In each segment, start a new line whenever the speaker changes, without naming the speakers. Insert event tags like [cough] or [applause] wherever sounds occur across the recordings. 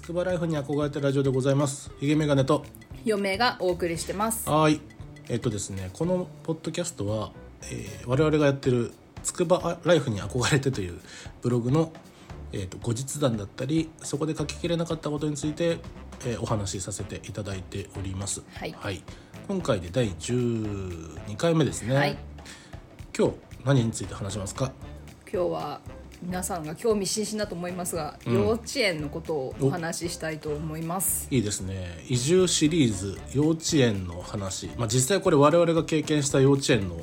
はい、つくばライフに憧れたラジオでございます。ひげメガネと。
嫁がお送りしてます
はい。えっとですね、このポッドキャストは、えー我々がやってるつくばライフに憧れてというブログの、えー、と後日談だったり、そこで書ききれなかったことについて、えーお話しさせていただいております。
はい
今回で第12回目ですね。
はい
今日何について話しますか？
今日は皆さんが興味津々だと思いますが、
うん。
幼稚園のことをお話ししたいと思います。
いいですね。移住シリーズ幼稚園の話、まあ、実際これ我々が経験した幼稚園の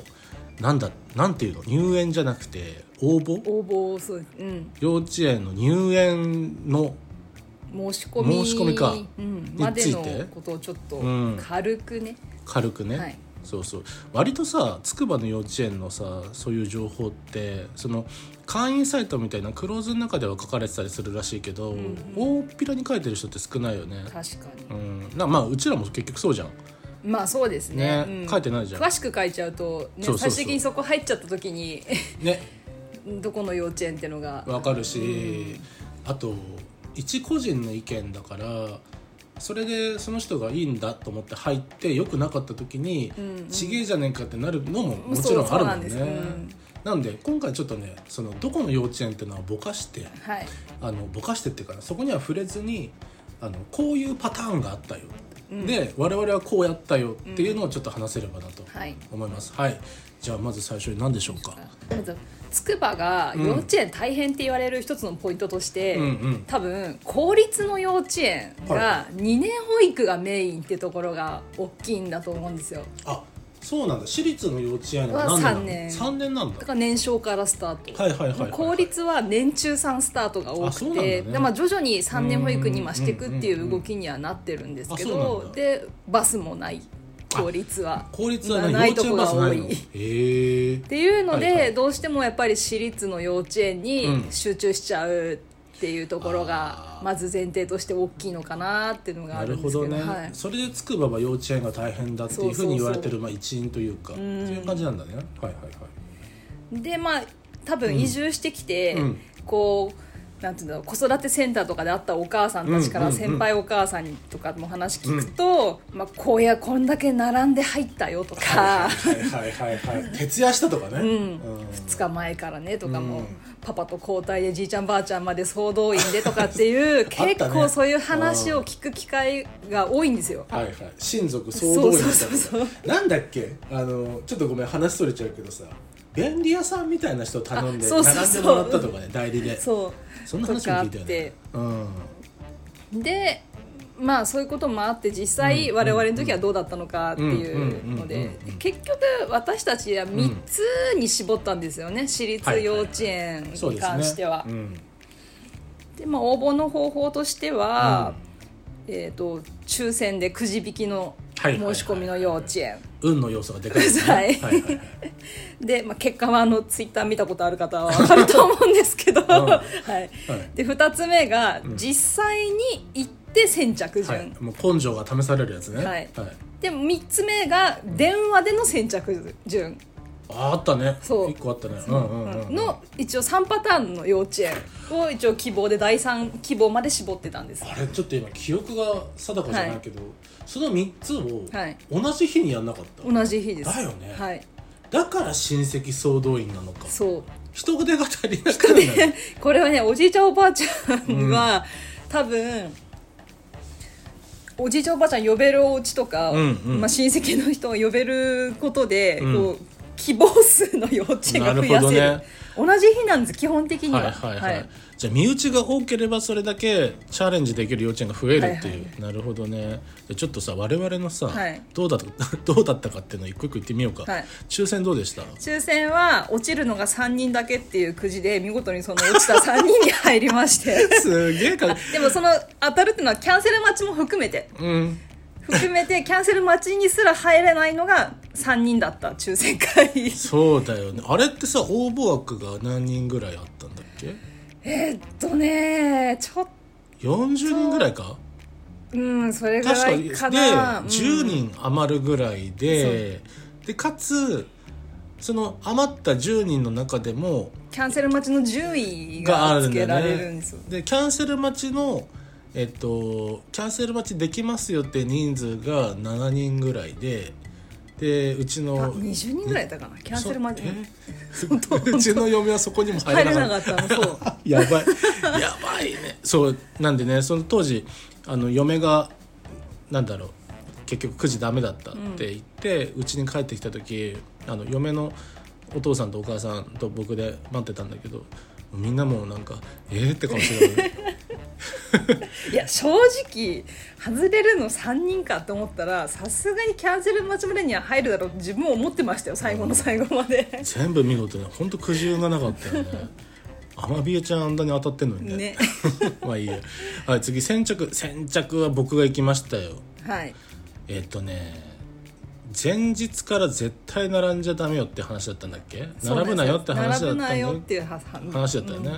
なんだなんていうの？入園じゃなくて応募？
応募をそううん。
幼稚園の入園の
申し込み
申し込みか。
うん、までのことをちょっと
うん。
軽くね、
軽くね、
はい
そうそう。割とさ筑波の幼稚園のさそういう情報ってその会員サイトみたいなクローズの中では書かれてたりするらしいけど、
ん
大っぴらに書いてる人って少ないよね。
確か
うん。なまあうちらも結局そうじゃん。
にまあそうですね。
ね
うん。
書いてないじゃん。
詳しく書いちゃうと、ね、最終的にそこ入っちゃった時に
ね。[laughs]
どこの幼稚園っていうのが。
わかるし、あと一個人の意見だからそれでその人がいいんだと思って入ってよくなかった時に、
うんうん。
ちげえじゃねえかってなるのももちろんあるもんね。
そうなんですうん
なんで今回ちょっとねそのどこの幼稚園っていうのはぼかして
はい。
あのぼかしてっていうかなそこには触れずにあのこういうパターンがあったよ、
うん
で我々はこうやったよっていうのをちょっと話せればなと
はい。
思います、はい。じゃあまず最初に何でしょうか？
まず筑波が幼稚園大変って言われる一つのポイントとして、
うんうん。
多分公立の幼稚園
は
が2年保育がメインってところが大きいんだと思うんですよ。
あそうなんだ。私立の幼稚園は
は
何年
年。
3年なんだ。
だから年少からスタート、
はいはいはいはい
公立は年中さんスタートが多
あ
くて、
そうなんだね。
でまあ、徐々に3年保育に今していくっていう動きにはなってるんですけど
あそうなんだ。
でバスもない。公立は。
公立はね
ないと
幼稚園バ
こが多い
へえ。
っていうので、
はいはい。
どうしてもやっぱり私立の幼稚園に
うん。
集中しちゃうっていうところがまず前提として大きいのかなっていうのがあ
な
るんですけど
るほどね、
はい、
それで筑波は幼稚園が大変だっていうふうに言われてるまあ一因というかそう
うん
いう感じなんだね。はいはいはい。
でまあ多分移住してきて、
うん。
こうなんていうんだろう子育てセンターとかで会ったお母さんたちから先輩お母さんとかも話聞くと、まあ、こうやこんだけ並んで入ったよとか。
はいはいはいはい徹夜したとかね、
うん。2日前からねとかも、
うん。
パパと交代でじいちゃんばあちゃんまで総動員でとかっていう [laughs] 結構そういう話を聞く機会が多いんですよ。
はいはい。親族総動員
そうそうそう
なんだっけ？あのちょっとごめん話それちゃうけどさ。便利屋さんみたいな人頼んで並んでもらったとかね代理で。
そう
そんな話も聞いたよ
とかあ
ねうん。
でまあそういうこともあって実際我々の時はどうだったのかっていうの
うん
で。結局私たちは3つに絞ったんですよね。私立幼稚園に関しては。
うん。
でまあ、応募の方法としては、えー、と抽選でくじ引きの申し込みの幼稚園、
運の要素がでかいですね。[laughs]
はい。
はいはいはい。
で、まあ、結果はあのツイッター見たことある方は分かると思うんですけど、はい。
はい。
で2つ目が実際に行って先着順、
はい、もう根性が試されるやつね。
はい。で3つ目が電話での先着順
ああったね。
そう。
一個あったね。う。んうんうんうん。
の一応3パターンの幼稚園を一応希望で第3希望まで絞ってたんです。
あれちょっと今記憶が定かじゃないけど、その3つを
はい。
同じ日にやんなかった、
同じ日です。
だよね。
はい。
だから親戚総動員なのか。
そう。
人手が足りなくなるんだよ [laughs]
これはねおじいちゃんおばあちゃんは、多分おじいちゃんおばあちゃん呼べるお家とか、
うんうん。
まあ、親戚の人を呼べることで、
うん。
こう希望数の幼稚園が増やせる。
ね。
同じ日なんです基本的には。
はいはいはい、じゃあ身内が多ければそれだけチャレンジできる幼稚園が増えるっていう、
はい
なるほどね。ちょっとさ我々のさ、
はい。
どうだ [laughs] どうだったかっていうのを一個一個言ってみようか、
はい。
抽選どうでした？
抽選は落ちるのが3人だけっていうくじで見事にその落ちた3人に入りまして。[laughs]
すげえか
でもその当たるっていうのはキャンセル待ちも含めて。
うん
含めてキャンセル待ちにすら入れないのが3人だった抽選会。
そうだよね。あれってさ応募枠が何人ぐらいあったんだっけ？
えーっとねちょっ
40人ぐらいか？
とうんそれぐ
確から
いか
で
な
10
うん。
人余るぐらいで、でかつその余った10人の中でも
キャンセル待ちの順位
があ
が
るんだよ
つけられるん
ね
ですよ。
でキャンセル待ちのえっとキャンセル待ちできますよって人数が7人ぐらいででうち
あ
の
20人ぐらいいたかな？キャンセル待ち。[laughs]
うちの嫁はそこにも入
入れ
れなかっ
たのそう。
た [laughs] やばい。やばいね。そうなんでねその当時あの嫁がなんだろう結局9時ダメだったって言ってうち、に帰ってきた時あの嫁のお父さんとお母さんと僕で待ってたんだけどみんなもうなんかえー、って顔してた
正直外れるの3人かって思ったらさすがにキャンセル待ちまでには入るだろうって自分も思ってましたよ最後の最後まで。
全部見事ね本当苦渋がなかったよね。アマビエちゃんあんなに当たってんのにね。
ね。[laughs]
まあいいや。はい次先着。先着は僕が行きましたよ。
はい。
えっとね前日から絶対並んじゃダメよって話だったんだっけ？並ぶなよって話だったんだ
並ぶなよ
よ
っていうは
話だったよね、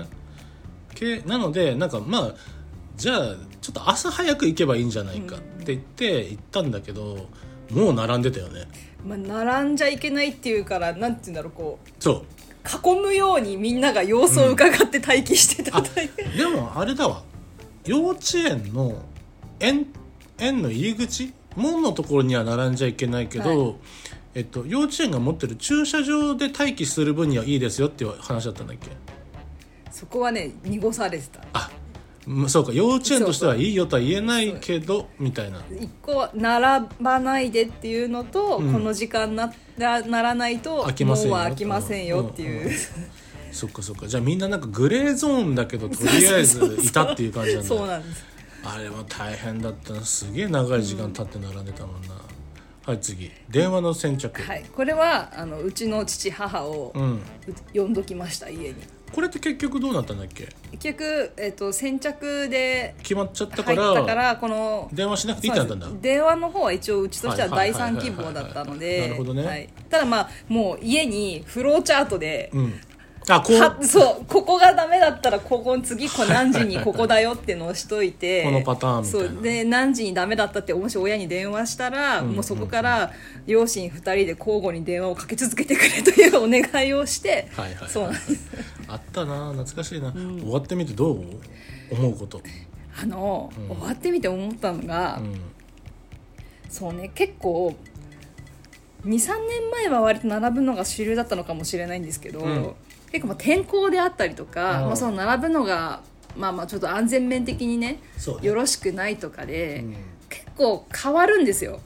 けなのでなんかまあじゃあちょっと朝早く行けばいいんじゃないかって言って行ったんだけどもう並んでたよね。
まあ、並んじゃいけないっていうからなんて言うんだろうこう
そう。
囲むようにみんなが様子を伺って待機してたう、
でもあれだわ。幼稚園の園園の入り口門のところには並んじゃいけないけど、
は
えっと、幼稚園が持ってる駐車場で待機する分にはいいですよっていう話だったんだっけ？
そこはね濁されてた。
あうんそうか幼稚園としてはいいよとは言えないけどみたいな
一個並ばないでっていうのと、
うん。
この時間ななならないと
飽きませんよ
もうは飽きませんよっていう、
うんうんそっかそっか。じゃあみんななんかグレーゾーンだけどとりあえずいたっていう感じなんだ。[laughs]
そうなんです。
あれは大変だったな。すげえ長い時間経って並んでたもんな、はい次。電話の先着、
はい、これはあのうちの父母を
うん。
う呼んどきました家に
これって結局どうなったんだっけ？
結局、えっと先着で
決まっちゃったか
入
ら
ったからこの
電話しなくていいってなったんだ。
電話の方は一応うちとしては第
はいはいはいはい。
三希望だったの
な
で
るほどね。
はい。ただまあもう家にフローチャートで、
うん。あこう
はそうここがダメだったらここ次こ何時にここだよっていうのをしといて
このパターンみたいな。
そう。で何時にダメだったってもし親に電話したら、
ん
もうそこから両親2人で交互に電話をかけ続けてくれというお願いをして、
はいはい。
そうなんです
あったな懐かしいな、終わってみてどう思う？こと。
あの、
うん。
終わってみて思ったのが、
うん。
そうね結構23年前は割と並ぶのが主流だったのかもしれないんですけど、
うん。
結構まあ天候であったりとか、
うん。
まあ、その並ぶのがまあまあちょっと安全面的にね
ね
よろしくないとかで、
うん
結構変わるんですよ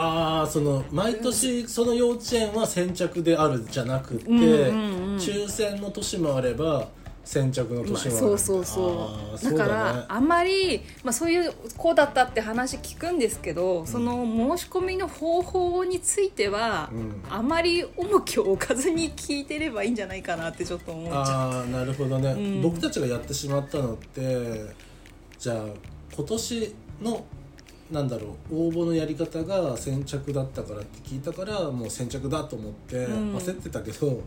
ああその毎年その幼稚園は先着であるじゃなくて、
うんうんうん
抽選の年もあれば先着の
まあ
年もある、
そうそう
あ
そう
ー
だから
ね
あんまり、まあ、そういうこうだったって話聞くんですけど、その申し込みの方法については、
うん。
あまり重きを置かずに聞いてればいいんじゃないかなってちょっと思っちゃう。
ああなるほどね、
ん。
僕たちがやってしまったのってじゃあ今年のなんだろう応募のやり方が先着だったからって聞いたからもう先着だと思って
ん。
焦ってたけど、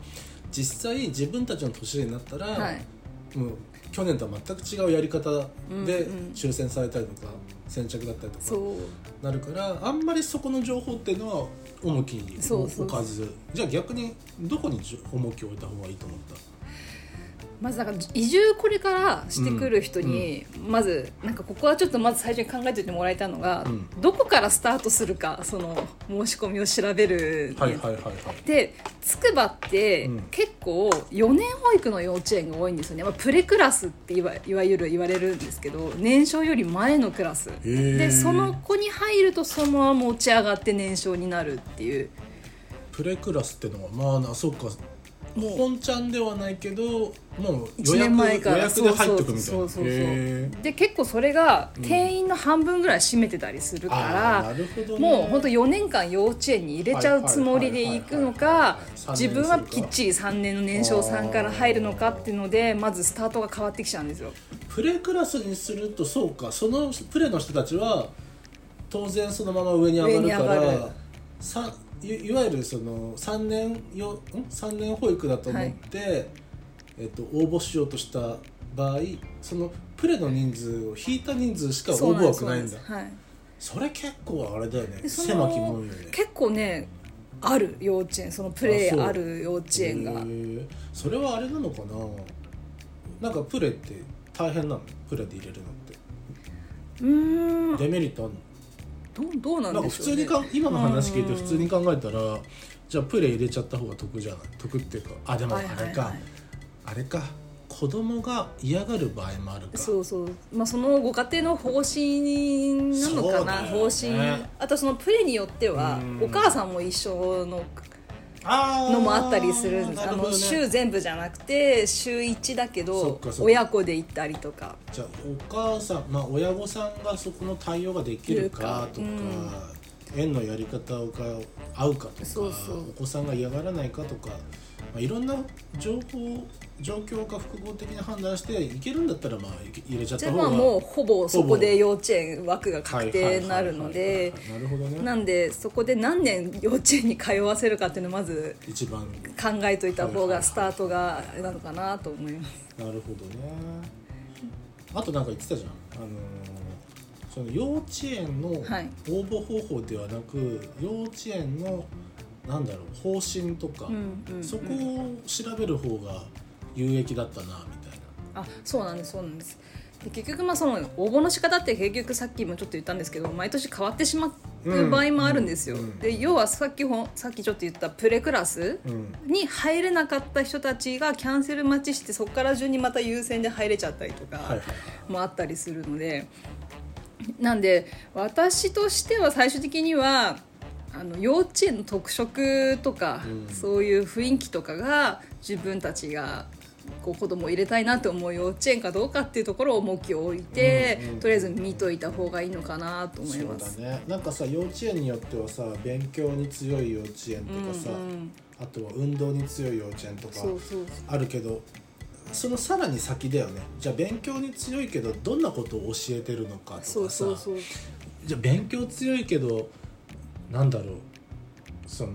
実際自分たちの年になったら、
はい。
もう去年とは全く違うやり方で
うんうん。
抽選されたりとか先着だったりとかなるからあんまりそこの情報っていうのは重きに置かず。じゃあ逆にどこに重きを置いた方がいいと思った？
まずなんか移住これからしてくる人に、まずなんかここはちょっとまず最初に考えておいてもらいたいのが、
うん。
どこからスタートするかその申し込みを調べる、
はいはいはいはい。
で筑波って
うん。
結構4年保育の幼稚園が多いんですよね、まあ、プレクラスっていわいわゆる言われるんですけど年少より前のクラス。
ー。
でその子に入るとそのまま持ち上がって年少になるっていう。
プレクラスってのはまあなそうか。
もう
本ちゃんではないけどもう
1
予約
年前から。
予約で入ってくみたいな。
で結構それが定員の半分ぐらい占めてたりするから、
なるほどね。
もう本当4年間幼稚園に入れちゃうつもりで行くのか
はいはいはいはいはい。
自分はきっちり3年の年少さんから入るのかっていうのでまずスタートが変わってきちゃうんですよ。
プレクラスにするとそうか。そのプレの人たちは当然そのまま上に上がるからさいいわゆるその3年よん？3年保育だと思って、えっと、応募しようとした場合そのプレの人数を引いた人数しか応募枠ないんだ。
はい。
それ結構あれだよね。狭きもんよね。
結構ねある幼稚園そのプレーある幼稚園が。
それはあれなのかな？なんかプレって大変なの？プレで入れるのって。
うーん。
デメリットある
どうどうなんでしょう、ね、
か普通にか今の話聞いて
うん
普通に考えたらじゃあプレイ入れちゃった方が得じゃない？得っていうかあでもあれか、
はいはいはい
あれか。子供が嫌がる場合もあるか。
そうそう、まあ、そのご家庭の方針なのかな、
そう
方針。あとそのプレによっては
うん。
お母さんも一緒ののもあったりするんです、あの週全部じゃなくて週1だけ
そ
ど親子で行ったりとか。
じゃあお母さんまあ親御さんがそこの対応ができるかとか、
うん。
園のやり方が合うかとか
そうそう。
お子さんが嫌がらないかとか、まあ、いろんな情報状況が複合的に判断していけるんだったらまあ入れちゃっ
じ
た方が。
もうほぼそこで幼稚園枠が確定になるので
はいはいはいはい。なるほどね。
なんでそこで何年幼稚園に通わせるかっていうのをまず
一番
考えといた方
はいはいはい
がスタートがなのかなと思います。
なるほどね。あとなんか言ってたじゃん。あのーその幼稚園の応
はい。
募方法ではなく、幼稚園のなんだろう方針とか、
うんうんうん。
そこを調べる方が有益だったなみたい
あそうなんですそうなんです。で結局まあその応募の仕方って結局さっきもちょっと言ったんですけど毎年変わってしまう場合もあるんですよ、
うんうん。
で要はさっきさっきちょっと言ったプレクラスに入れなかった人たちがキャンセル待ちしてそこから順にまた優先で入れちゃったりとか
はいはいはい。
もあったりするので。なんで私としては最終的にはあの幼稚園の特色とか、
うん。
そういう雰囲気とかが自分たちがこう子供を入れたいなと思う幼稚園かどうかっていうところを重きを置いて、
うんうん
とりあえず見といた方がいいのかなと思い
そう
ます。
だね。なんかさ幼稚園によってはさ勉強に強い幼稚園とかさ、
うんうん。
あとは運動に強い幼稚園とかあるけどそのさらに先だよね。じゃあ勉強に強いけどどんなことを教えてるのかとかさ。
そうそうそう。
じゃあ勉強強いけどなんだろう。その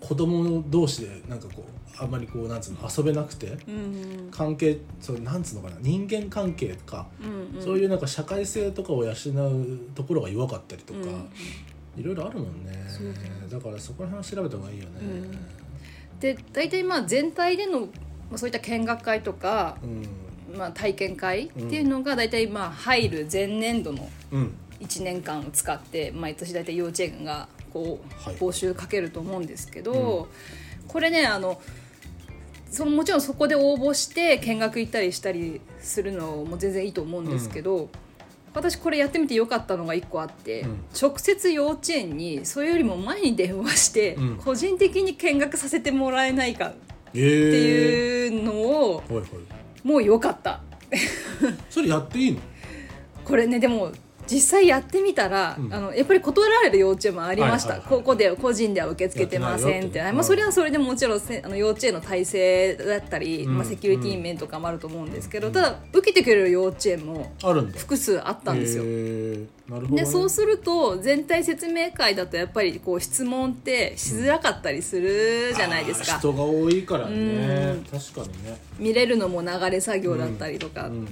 子供同士でなんかこうあんまりこうなんつうの遊べなくて
うん
関係そうなんつうのかな人間関係とか、
うんうん。
そういうなんか社会性とかを養うところが弱かったりとか、
うん。
いろいろあるもんね。だからそこら辺は調べた方がいいよね。
で大体まあ全体でのまあそういった見学会とか、
うん。
まあ、体験会っていうのが大体まあ入る前年度の
うん。
1年間を使って毎年大体幼稚園がこう
はい。
報酬かけると思うんですけど、これねあのそのもちろんそこで応募して見学行ったりしたりするのも全然いいと思うんですけど、私これやってみてよかったのが1個あって、
うん。
直接幼稚園にそれよりも前に電話して、
うん。
個人的に見学させてもらえないかっ
え
て
え
いうのを、
はいはい。
もうよかった。[laughs]
それやっていいの？
これねでも実際やってみたら、
うん。
あのやっぱり断られる幼稚園もありました、
はいはいはい。
ここで個人では受け付けてませんって。まあ、それはそれでもちろんせあの幼稚園の体制だったり、
うん。
まあ、セキュリティ面とかもあると思うんですけど、ただ受けてくれる幼稚園も複数あったんですよ。
ね、
でそうすると全体説明会だとやっぱりこう質問ってしづらかったりするじゃないですか、
人が多いからね。
うん。
確かにね。
見れるのも流れ作業だったりとか、
うん。うん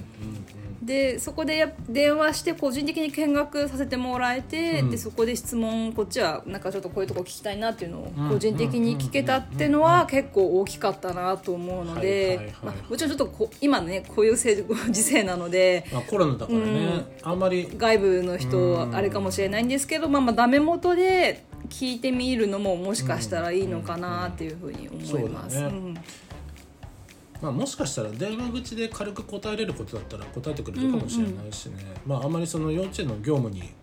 でそこでや電話して個人的に見学させてもらえて、
うん。
でそこで質問こっちはなんかちょっとこういうとこ聞きたいなっていうのを
うん。
個人的に聞けたっていうのは結構大きかったなと思うのでまあもちろんちょっとこ今ねこういうせご時世なので
まあ、コロナだからね、あんまり。
外部の人はあれかもしれないんですけど、まあ、まあダメ元で聞いてみるのももしかしたらいいのかなっていうふうに思います。
う
ん
まあ、もしかしたら電話口で軽く答えれることだったら答えてくれるかもしれないしね、まああんまりその幼稚園の業務に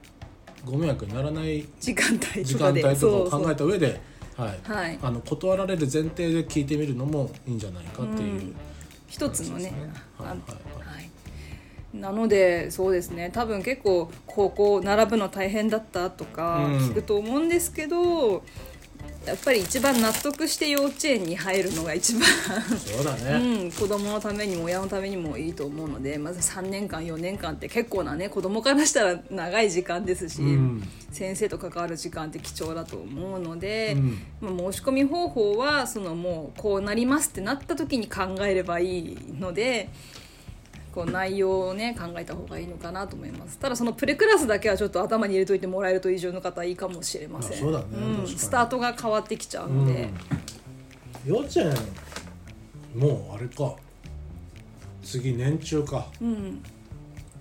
ご迷惑にならない
時間帯
時
とかで。
間帯とかを考えた上ではい。
はい。
あの断られる前提で聞いてみるのもいいんじゃないかっていう、
一つのね
はい
あ
はい。
はい。なのでそうですね。多分結構高校並ぶの大変だったとか
うん。
聞くと思うんですけど、やっぱり一番納得して幼稚園に入るのが一番、
そうだ
う
ね、
ん、子供のためにも親のためにもいいと思うのでまず3年間4年間って結構なね子供からしたら長い時間ですし、
うん。
先生と関わる時間って貴重だと思うので、
うん。
まあ、申し込み方法はそのもうこうなりますってなった時に考えればいいのでこう内容をね考えた方がいいのかなと思います。ただそのプレクラスだけはちょっと頭に入れといてもらえると以上の方はいいかもしれません。
あそうだね
ん
確かに。
スタートが変わってきちゃうので、
幼稚園もうあれか。次年中か。
うん。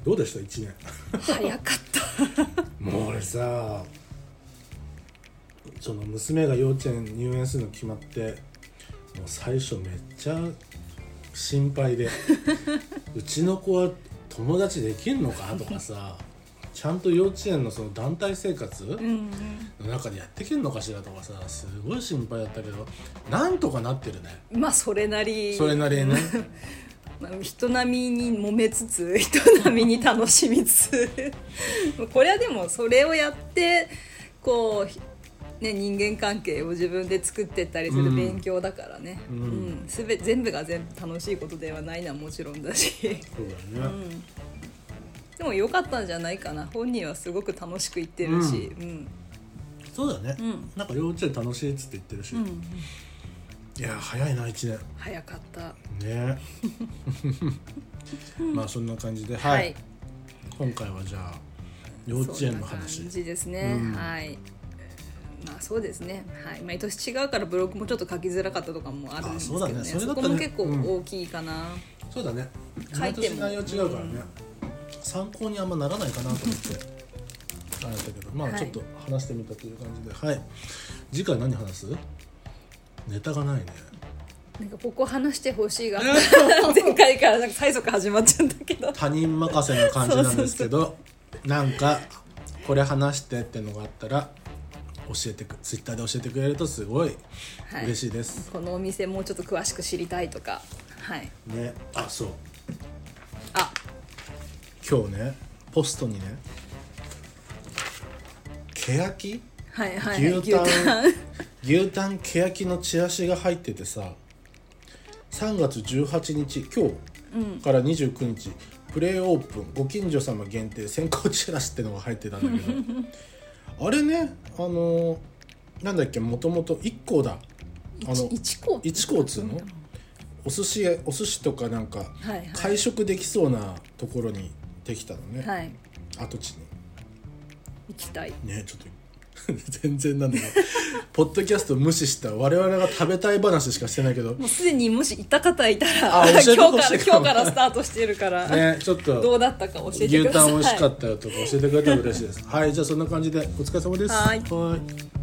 どうでした？1年。
早かった。[laughs]
もう俺さその娘が幼稚園入園するの決まってもう最初めっちゃ心配で。[laughs] うちの子は友達できんのか？とかさちゃんと幼稚園のその団体生活
うん
の中でやってけんのかしらとかさすごい心配だったけどなんとかなってるね。
うんまあそれなり。
それなりにね。[laughs]
まあ、人並みに揉めつつ [laughs] 人並みに楽しみつつ。これはでもそれをやってこう、ね、人間関係を自分で作ってったりする勉強だからね、
うん。
うん。すべ全部が全部楽しいことではないのはもちろんだし、
そうだよね、
うん、でも良かったんじゃないかな。本人はすごく楽しく言ってるし、うん。
そうだね、
うん。
なんか幼稚園楽しいっつって言ってるし、
うん。
いや早いな1年。
早かった。
ね。[laughs] まあそんな感じで。
は、
はい。い、今回はじゃあ幼稚園の
そんな
話
感じですね、
うん。
はいまあそうですね、はい、毎年違うからブログもちょっと書きづらかったとかもあるんですけど
あそうだね。
ね
そ
こも結構大きいかな、
そうだね。
書いても。
毎年内容違うからね、参考にあんまならないかなと思って。あれだけど。まあ
はい。
ちょっと話してみたという感じで。はい、次回何話す？ネタがないね。
なんかここ話してほしいが。[laughs] 前回からなんか催促始まっちゃうんだけど。
他人任せな感じなんですけど。なんかこれ話してってのがあったら教えてくツイッターで教えてくれるとすごい
はい。
嬉しいです、
このお店もうちょっと詳しく知りたいとか。はい。
ね。あそう。
あ。
今日ねポストにねけやき
はいはい。
牛タン。牛タン。けやきのチラシが入っててさ3月18日今日から29日、プレイオープンご近所様限定先行チラシってのが入ってたんだけど [laughs] あれねあのなんだっけもともと1個だあの
一個
一個っつうの？お寿司屋お寿司とかなんか会食できそうなところにできたのね、
はい。
跡地に。
行きたい。
ねちょっと [laughs] 全然なんだけどポッドキャスト無視した我々が食べたい話しかしてないけど
もうすでにもしいた方いたら
あ教えて
今日から今日からスタートしてるから、
ねちょっ
ど
と
うだったか教えて
牛
ください。
タン美味しかったよとか教えてくれたら嬉しいです。はいじゃあそんな感じでお疲れ様です。
はい。
はい